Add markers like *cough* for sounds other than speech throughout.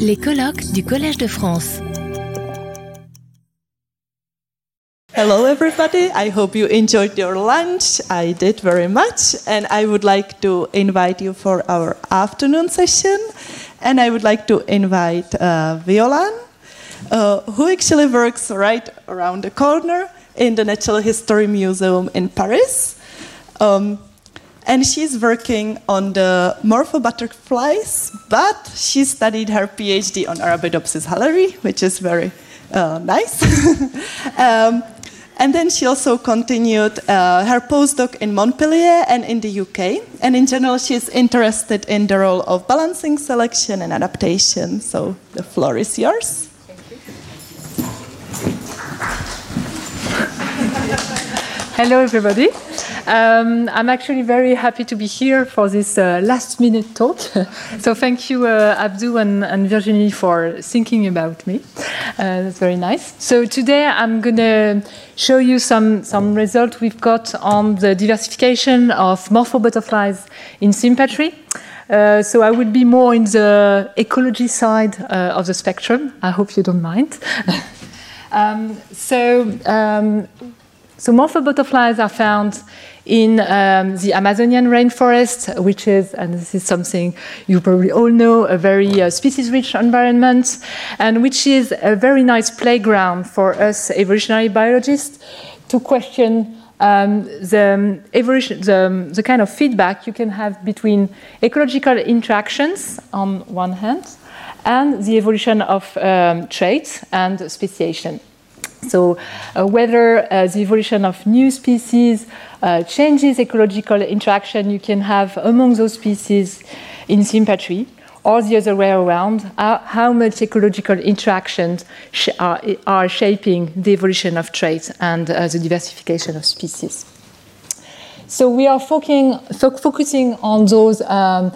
Les colloques du Collège de France. Hello, everybody. I hope you enjoyed your lunch. I did very much. And I would like to invite you for our afternoon session. And I would like to invite uh, Violaine, uh, who actually works right around the corner in the Natural History Museum in Paris. Um, and she's working on the morpho butterflies, but she studied her PhD on Arabidopsis halleri, which is very uh, nice. *laughs* um, and then she also continued uh, her postdoc in Montpellier and in the UK. And in general, she's interested in the role of balancing selection and adaptation. So the floor is yours. Thank you. Hello, everybody. Um, I'm actually very happy to be here for this uh, last minute talk. *laughs* so, thank you, uh, Abdou and, and, Virginie, for thinking about me. Uh, that's very nice. So, today I'm going to show you some, some results we've got on the diversification of morpho butterflies in sympatry. Uh, so I would be more in the ecology side uh, of the spectrum. I hope you don't mind. *laughs* um, so um, so morpho butterflies are found in um, the Amazonian rainforest, which is, and this is something you probably all know, a very uh, species-rich environment, and which is a very nice playground for us evolutionary biologists to question um, the evolution, the, the kind of feedback you can have between ecological interactions on one hand and the evolution of um, traits and speciation. So, uh, whether uh, the evolution of new species uh, changes ecological interaction you can have among those species in sympatry, or the other way around, how, how much ecological interactions sh are, are, shaping the evolution of traits and uh, the diversification of species. So, we are focusing, fo focusing on those. Um,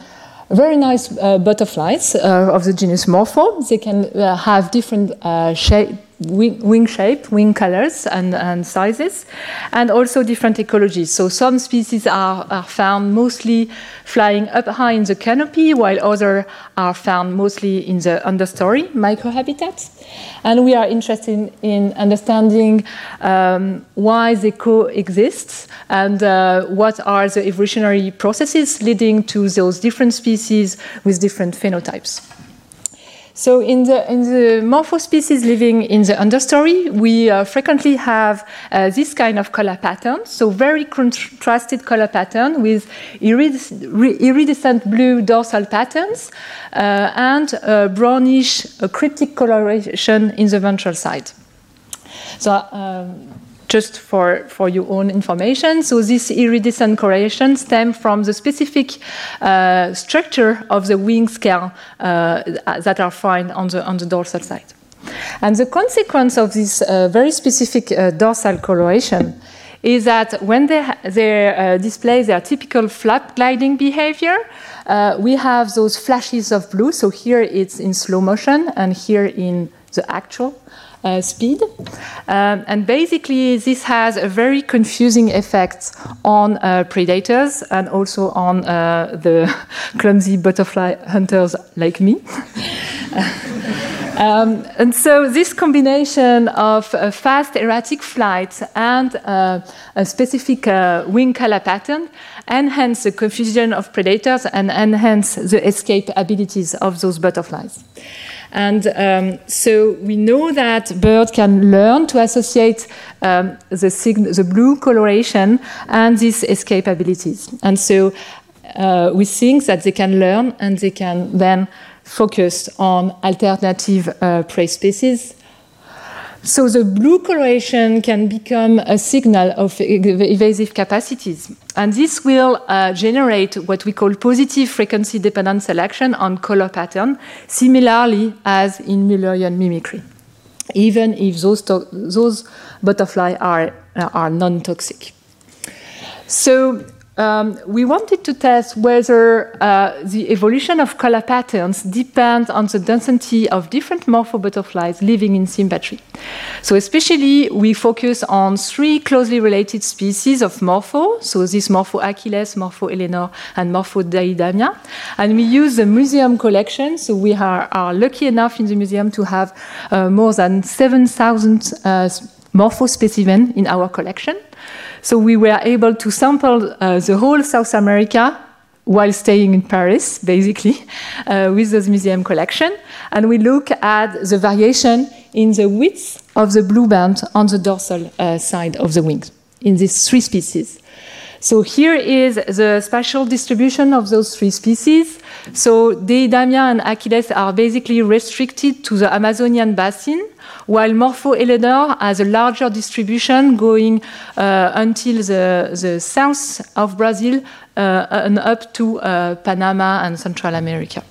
very nice uh, butterflies uh, of the genus Morpho. They can uh, have different uh, shape, wing, wing, shape, wing colors, and, and, sizes, and also different ecologies. So some species are, are found mostly flying up high in the canopy, while others are found mostly in the understory microhabitats. And we are interested in understanding um, why they coexist and uh, what are the evolutionary processes leading to those different species with different phenotypes. So in the, in the morpho species living in the understory, we uh, frequently have uh, this kind of color pattern. So very contrasted color pattern with iridescent blue dorsal patterns uh, and brownish cryptic coloration in the ventral side. So um, just for, for your own information. So this iridescent coloration stems from the specific uh, structure of the wing scale uh, that are found on the, on the dorsal side. And the consequence of this uh, very specific uh, dorsal coloration is that when they, they uh, display their typical flap gliding behavior, uh, we have those flashes of blue. So here it's in slow motion and here in the actual uh, speed. Um, and basically, this has a very confusing effect on uh, predators and also on uh, the *laughs* clumsy butterfly hunters like me. *laughs* Um, and so, this combination of a fast erratic flight and uh, a specific uh, wing color pattern enhance the confusion of predators and enhance the escape abilities of those butterflies. And um, so we know that birds can learn to associate um, the, the, blue coloration and these escape abilities. And so uh, we think that they can learn and they can then focus on alternative uh, prey species so the blue coloration can become a signal of evasive capacities. And this will uh, generate what we call positive frequency dependent selection on color pattern, similarly as in Mullerian mimicry, even if those, those butterflies are, are non toxic. So um, we wanted to test whether uh, the evolution of color patterns depends on the density of different morpho butterflies living in sympatry. So, especially, we focus on three closely related species of morpho. So, this morpho Achilles, morpho Helenor, and morpho Deidamia. And we use the museum collection. So, we are, are lucky enough in the museum to have uh, more than 7,000 uh, morpho specimens in our collection. So we were able to sample uh, the whole South America while staying in Paris, basically, uh, with this museum collection. And we look at the variation in the width of the blue band on the dorsal uh, side of the wings in these three species. So here is the spatial distribution of those three species. So Deidamia and Achilles are basically restricted to the Amazonian basin, while Morpho Helenor has a larger distribution going uh, until the, the south of Brazil uh, and up to uh, Panama and Central America.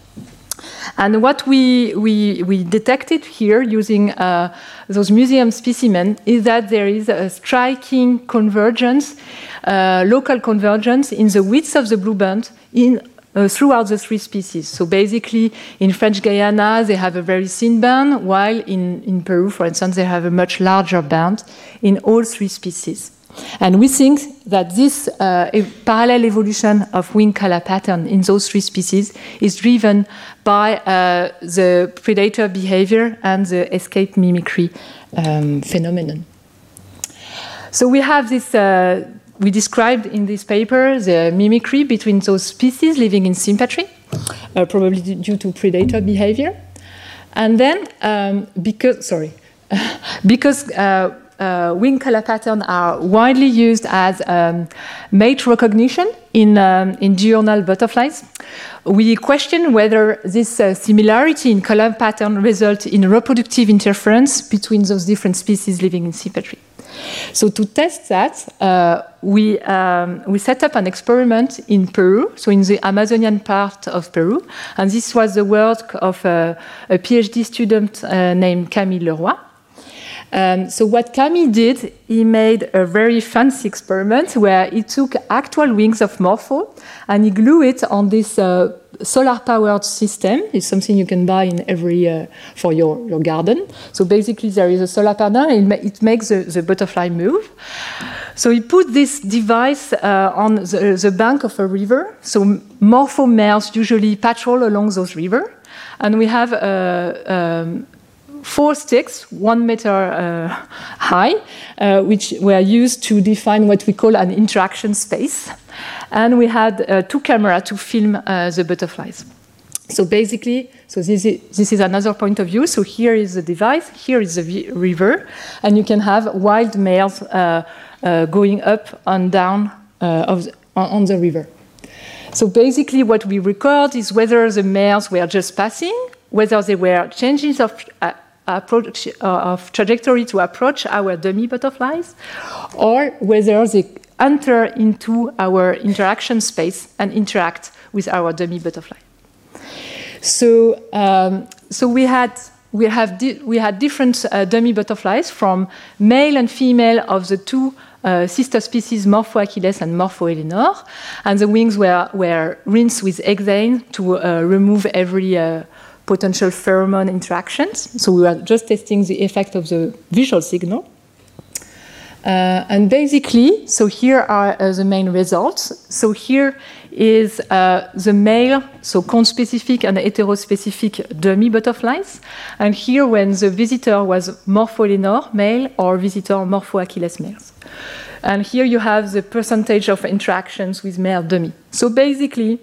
And what we, we, we detected here using uh, those museum specimens is that there is a striking convergence, uh, local convergence in the width of the blue band in uh, throughout the three species. So basically, in French Guiana, they have a very thin band, while in, in Peru, for instance, they have a much larger band in all three species. And we think that this uh, parallel evolution of wing color pattern in those three species is driven by uh, the predator behavior and the escape mimicry um, phenomenon. So we have this. Uh, we described in this paper the mimicry between those species living in sympatry, uh, probably due to predator behavior. And then, um, because, sorry, *laughs* because uh, uh, wing color patterns are widely used as um, mate recognition in, um, in diurnal butterflies. We question whether this uh, similarity in color pattern results in reproductive interference between those different species living in sympatry. So to test that, uh, we, um, we set up an experiment in Peru, so in the Amazonian part of Peru. And this was the work of a, a PhD student uh, named Camille Le Roy. Um, so what Camille did, he made a very fancy experiment where he took actual wings of Morpho and he glued it on this uh, solar-powered system. is something you can buy in every uh, for your, your garden. So basically, there is a solar panel and it makes the, the butterfly move. So he put this device uh, on the, the, bank of a river. So Morpho males usually patrol along those rivers, and we have a, um, four sticks, one meter uh, high, uh, which were used to define what we call an interaction space. And we had uh, two cameras to film uh, the butterflies. So basically, so this is, this is another point of view. So here is the device, here is the river, and you can have wild males uh, uh, going up and down the, on the river. So basically, what we record is whether the males were just passing, whether they were changes of uh, approach uh, of trajectory to approach our dummy butterflies, or whether they enter into our interaction space and interact with our dummy butterfly. So, um, so we had we have we had different uh, dummy butterflies from male and female of the two uh, sister species Morpho Achilles and Morpho Helenor, and the wings were were rinsed with hexane to uh, remove every uh, potential pheromone interactions. So we were just testing the effect of the visual signal. Uh, and basically, so here are uh, the main results. So here is uh, the male, so conspecific and heterospecific dummy butterflies. And here, when the visitor was Morpho Helenor male or visitor Morpho Achilles males. And here you have the percentage of interactions with male dummy. So basically,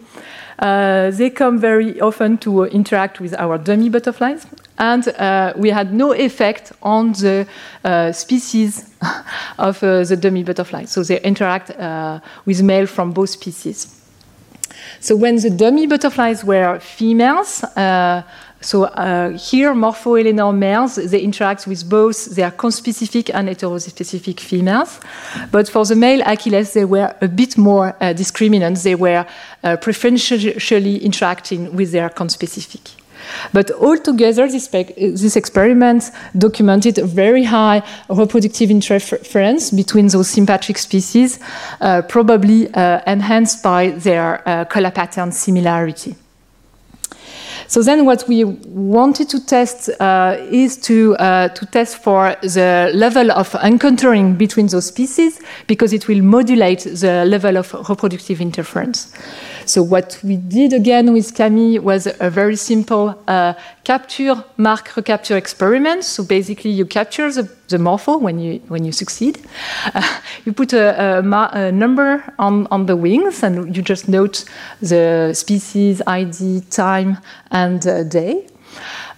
uh, they come very often to interact with our dummy butterflies, and uh, we had no effect on the uh, species *laughs* of uh, the dummy butterfly. So they interact uh, with male from both species. So when the dummy butterflies were females, uh, so uh, here, Morpho-Helenor males, they interact with both their conspecific and heterospecific females. But for the male Achilles, they were a bit more uh, discriminant. They were uh, preferentially interacting with their conspecific. But altogether, this, this experiment documented a very high reproductive interference between those sympatric species, uh, probably uh, enhanced by their uh, color pattern similarity. So then what we wanted to test uh, is to, uh, to test for the level of encountering between those species because it will modulate the level of reproductive interference. So what we did again with Camille was a very simple uh, capture, mark, recapture experiment. So basically you capture the, the morpho when you, when you succeed. Uh, you put a, a, a, number on, on the wings and you just note the species, ID, time, and uh, day.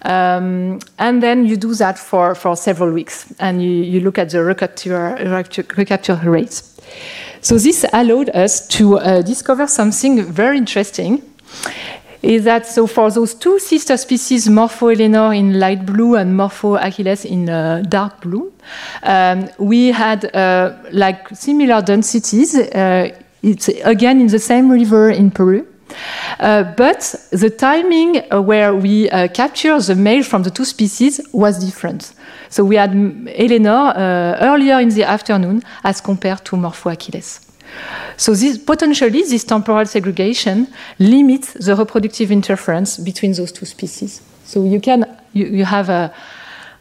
Um, and then you do that for, for several weeks and you, you look at the recapture, recapture rates. So this allowed us to uh, discover something very interesting. Is that so for those two sister species, Morpho Helenor in light blue and Morpho Achilles in uh, dark blue, um, we had uh, like similar densities. Uh, it's again in the same river in Peru. Uh, but the timing uh, where we uh, capture the male from the two species was different. So we had Helenor uh, earlier in the afternoon as compared to Morpho Achilles. So this, potentially, this temporal segregation limits the reproductive interference between those two species. So you can you, you have a,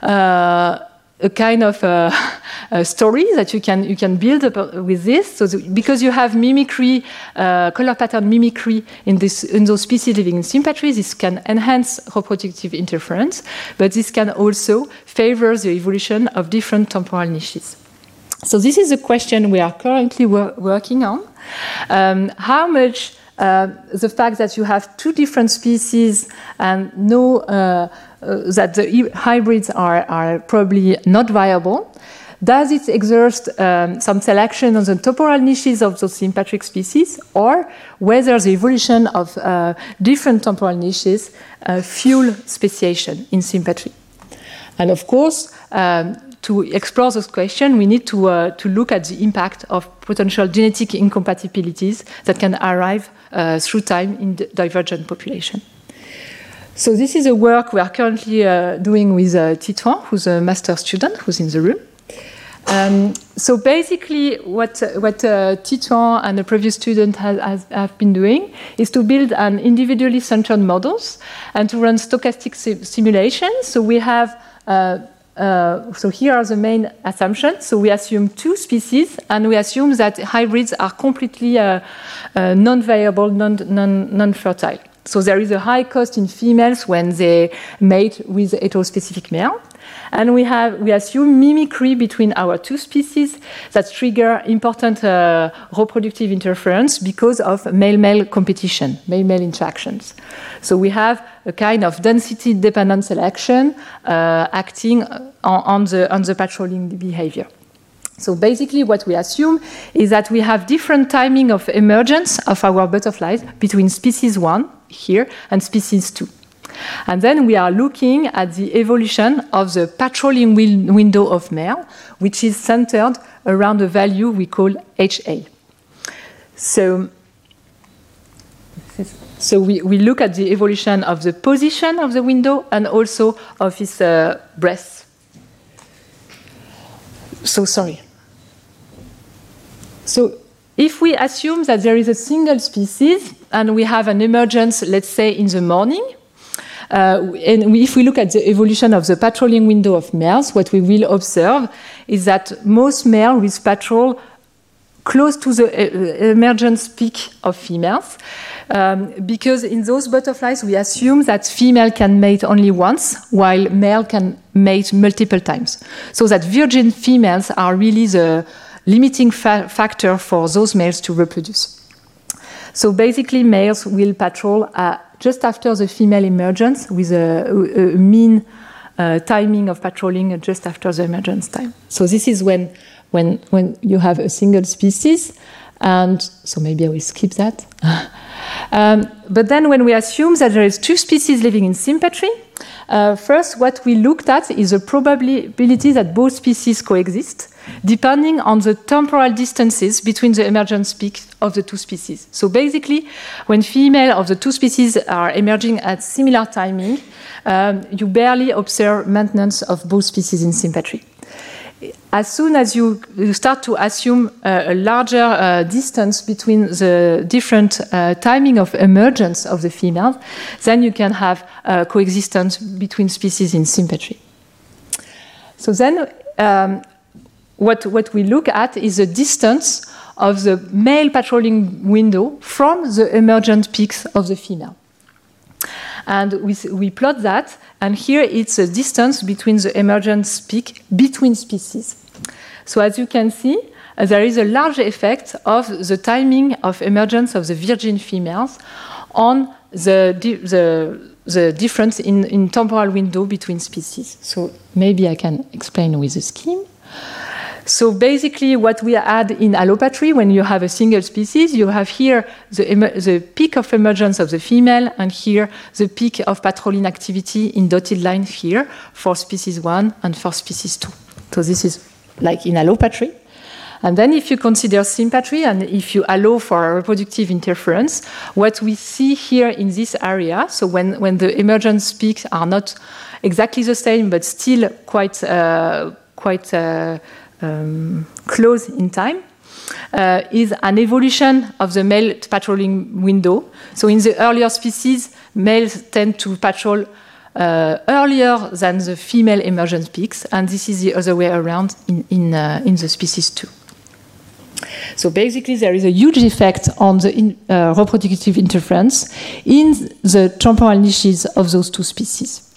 uh, a kind of uh, *laughs* a story that you can you can build up with this. So the, because you have mimicry, uh, color pattern mimicry in this in those species living in sympatry, this can enhance reproductive interference, but this can also favor the evolution of different temporal niches. So this is a question we are currently wor working on. Um, how much uh, the fact that you have two different species and no uh, uh, that the hybrids are, are probably not viable. Does it exert um, some selection on the temporal niches of those sympatric species, or whether the evolution of uh, different temporal niches uh, fuel speciation in sympatry? And of course, um, to explore this question, we need to, uh, to look at the impact of potential genetic incompatibilities that can arrive uh, through time in divergent population. So this is a work we are currently uh, doing with uh, Titouan, who's a master student, who's in the room. Um, so basically, what, what uh, Titouan and a previous student has, has, have been doing is to build an individually centered models and to run stochastic si simulations. So we have uh, uh, so here are the main assumptions. So we assume two species, and we assume that hybrids are completely uh, uh non-viable, non-fertile. Non, non so there is a high cost in females when they mate with heterospecific male. And we, have, we assume mimicry between our two species that trigger important uh, reproductive interference because of male-male competition, male-male interactions. So we have a kind of density-dependent selection uh, acting on, on, the, on the patrolling behavior. So basically what we assume is that we have different timing of emergence of our butterflies between species 1 here and species 2. And then we are looking at the evolution of the patrolling win window of male, which is centered around a value we call HA. So, so we, we look at the evolution of the position of the window and also of its uh, breath. So sorry. So if we assume that there is a single species and we have an emergence, let's say, in the morning, uh, and if we look at the evolution of the patrolling window of males, what we will observe is that most males will patrol close to the uh, emergence peak of females. Um, because in those butterflies, we assume that female can mate only once, while male can mate multiple times. So that virgin females are really the limiting fa factor for those males to reproduce. So basically, males will patrol uh, just after the female emergence with a, a, mean uh, timing of patrolling just after the emergence time. So this is when, when, when you have a single species, and so maybe I will skip that. *laughs* um, but then when we assume that there is two species living in sympatry, uh, first what we looked at is the probability that both species coexist depending on the temporal distances between the emergence peaks of the two species. So basically, when female of the two species are emerging at similar timing, um, you barely observe maintenance of both species in sympatry. As soon as you, start to assume uh, a larger uh, distance between the different uh, timing of emergence of the females, then you can have coexistence between species in sympatry. So then, um, what, what we look at is the distance of the male patrolling window from the emergent peaks of the female. And we, we plot that, and here it's a distance between the emergent peak between species. So as you can see, there is a large effect of the timing of emergence of the virgin females on the, the, the difference in, in temporal window between species. So maybe I can explain with a scheme. So basically, what we add in allopatry, when you have a single species, you have here the, the peak of emergence of the female, and here the peak of patrolling activity in dotted line here for species one and for species two. So this is like in allopatry. And then if you consider sympatry and if you allow for reproductive interference, what we see here in this area, so when, when the emergence peaks are not exactly the same, but still quite, uh, quite uh, um, close in time, uh, is an evolution of the male patrolling window. So in the earlier species, males tend to patrol uh, earlier than the female emergence peaks, and this is the other way around in, in, uh, in the species too. So basically, there is a huge effect on the in, uh, reproductive interference in the temporal niches of those two species.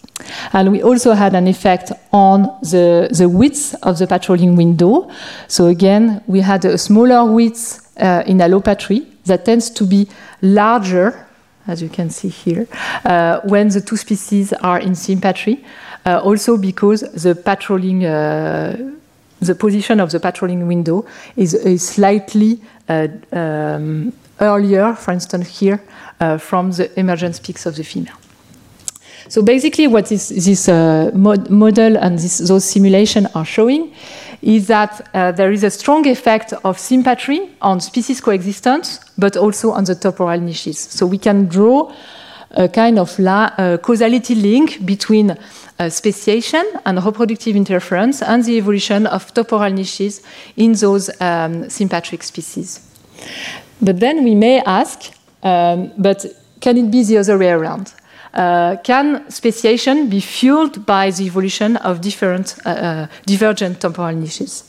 And we also had an effect on the, the width of the patrolling window. So again, we had a smaller width uh, in allopatry that tends to be larger, as you can see here, uh, when the two species are in sympatry. Uh, also because the patrolling, uh, the position of the patrolling window is, is slightly uh, um, earlier, for instance here, uh, from the emergence peaks of the female. So basically, what this, this uh, mod model and this, those simulations are showing is that uh, there is a strong effect of sympatry on species coexistence, but also on the temporal niches. So we can draw a kind of uh, causality link between uh, speciation and reproductive interference and the evolution of temporal niches in those um, sympatric species. But then we may ask, um, but can it be the other way around? Uh, can speciation be fueled by the evolution of different uh, uh, divergent temporal niches?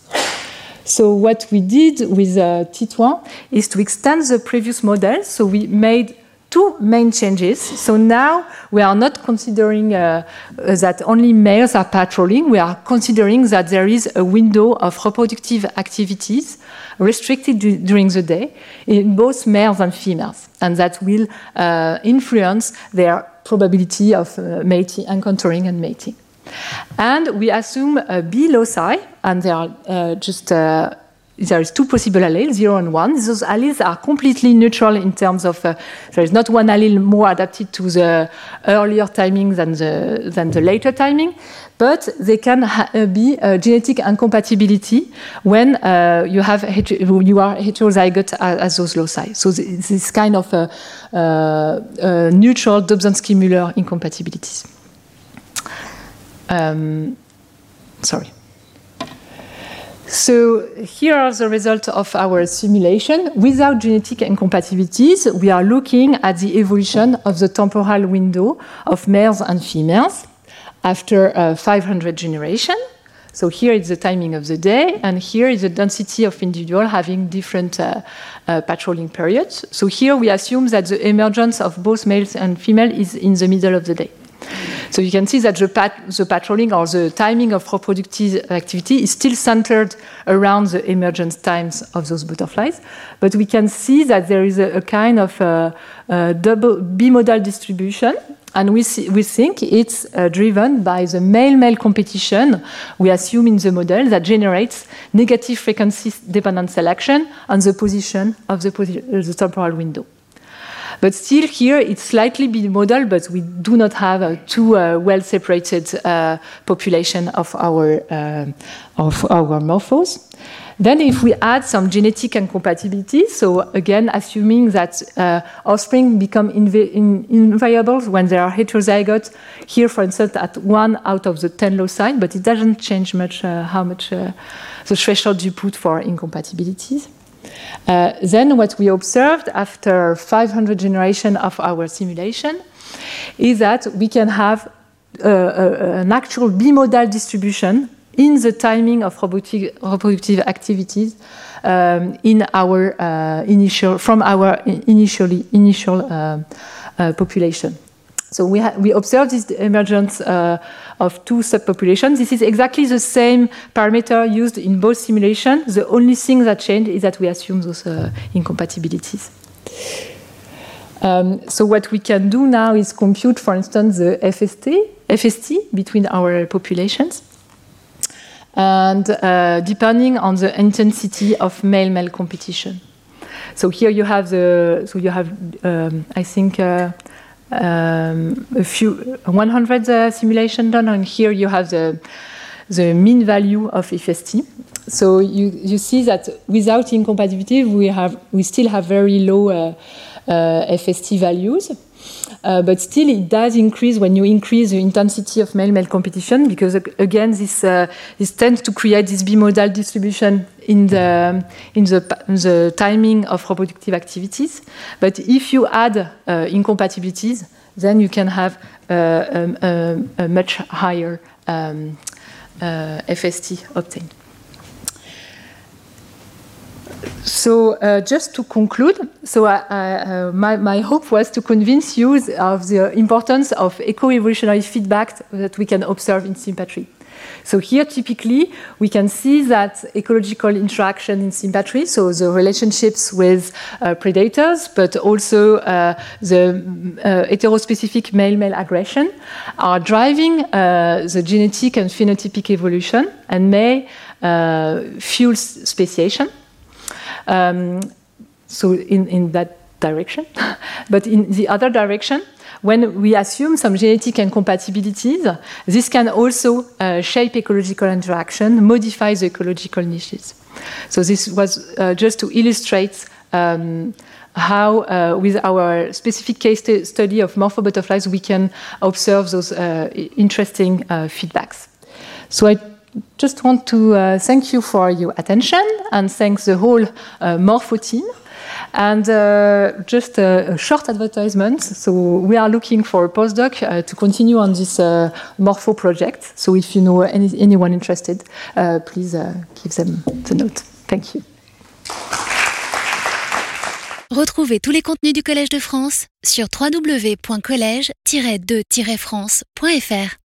So what we did with uh, Titouan is to extend the previous model. So we made two main changes. So now we are not considering uh, that only males are patrolling. We are considering that there is a window of reproductive activities restricted during the day in both males and females, and that will uh, influence their probability of uh, mating, encountering and mating. And we assume a B loci, and there are uh, just uh, there is two possible alleles, zero and one. Those alleles are completely neutral in terms of uh, there is not one allele more adapted to the earlier timing than the than the later timing, but they can uh, be a genetic incompatibility when uh, you have you are heterozygote as, those loci. So this kind of uh, uh, neutral Dobzhansky-Müller incompatibilities. Um, sorry. So here are the results of our simulation. Without genetic incompatibilities, we are looking at the evolution of the temporal window of males and females after uh, 500 generations. So here is the timing of the day, and here is the density of individual having different uh, uh, patrolling periods. So here we assume that the emergence of both males and female is in the middle of the day. So you can see that the, pat the, patrolling or the timing of reproductive activity is still centered around the emergence times of those butterflies. But we can see that there is a, a kind of a, a double bimodal distribution. And we, see, we think it's uh, driven by the male-male competition we assume in the model that generates negative frequency dependent selection on the position of the, posi the temporal window. But still here it's slightly bimodal, but we do not have a two uh, well separated uh, population of our, uh, of our morphos. Then if we add some genetic incompatibility, so again, assuming that uh, offspring become invi in, when they are heterozygote, here, for instance, at one out of the 10 loci, but it doesn't change much uh, how much uh, the threshold you put for incompatibilities. Uh, then what we observed after 500 generation of our simulation is that we can have uh, uh, an actual bimodal distribution in the timing of reproductive, reproductive activities um, in our uh, initial from our initially initial uh, uh, population. So we, we observed this emergence uh, of two subpopulations. This is exactly the same parameter used in both simulations. The only thing that changed is that we assume those uh, incompatibilities. Um, so what we can do now is compute, for instance, the FST, FST between our populations and uh, depending on the intensity of male-male competition. So here you have the, so you have, um, I think, uh, um, a few 100 uh, simulation done, and here you have the the mean value of FST. So you, you see that without incompatibility, we have we still have very low uh, uh, FST values. Uh, but still, it does increase when you increase the intensity of male-male competition because, again, this, uh, this tends to create this bimodal distribution in the, in the, the timing of reproductive activities. But if you add uh, incompatibilities, then you can have uh, um, a, a, much higher um, uh, FST obtained. So uh, just to conclude, so uh, uh, my, my, hope was to convince you of the importance of eco-evolutionary feedback that we can observe in sympatry. So here, typically, we can see that ecological interaction in sympatry, so the relationships with uh, predators, but also uh, the uh, heterospecific male-male aggression, are driving the genetic and phenotypic evolution and may fuel speciation. Um, so in, in that direction. *laughs* but in the other direction, when we assume some genetic incompatibilities, this can also uh, shape ecological interaction, modify the ecological niches. So this was uh, just to illustrate um, how, uh, with our specific case study of morpho butterflies, we can observe those uh, interesting uh, feedbacks. So I just want to uh, thank you for your attention and thanks the whole uh, Morpho team. And uh, just a, short advertisement. So we are looking for a postdoc uh, to continue on this uh, Morpho project. So if you know any, anyone interested, please give them the note. Thank you. Retrouvez tous les contenus du Collège de France sur www.colège-2-france.fr.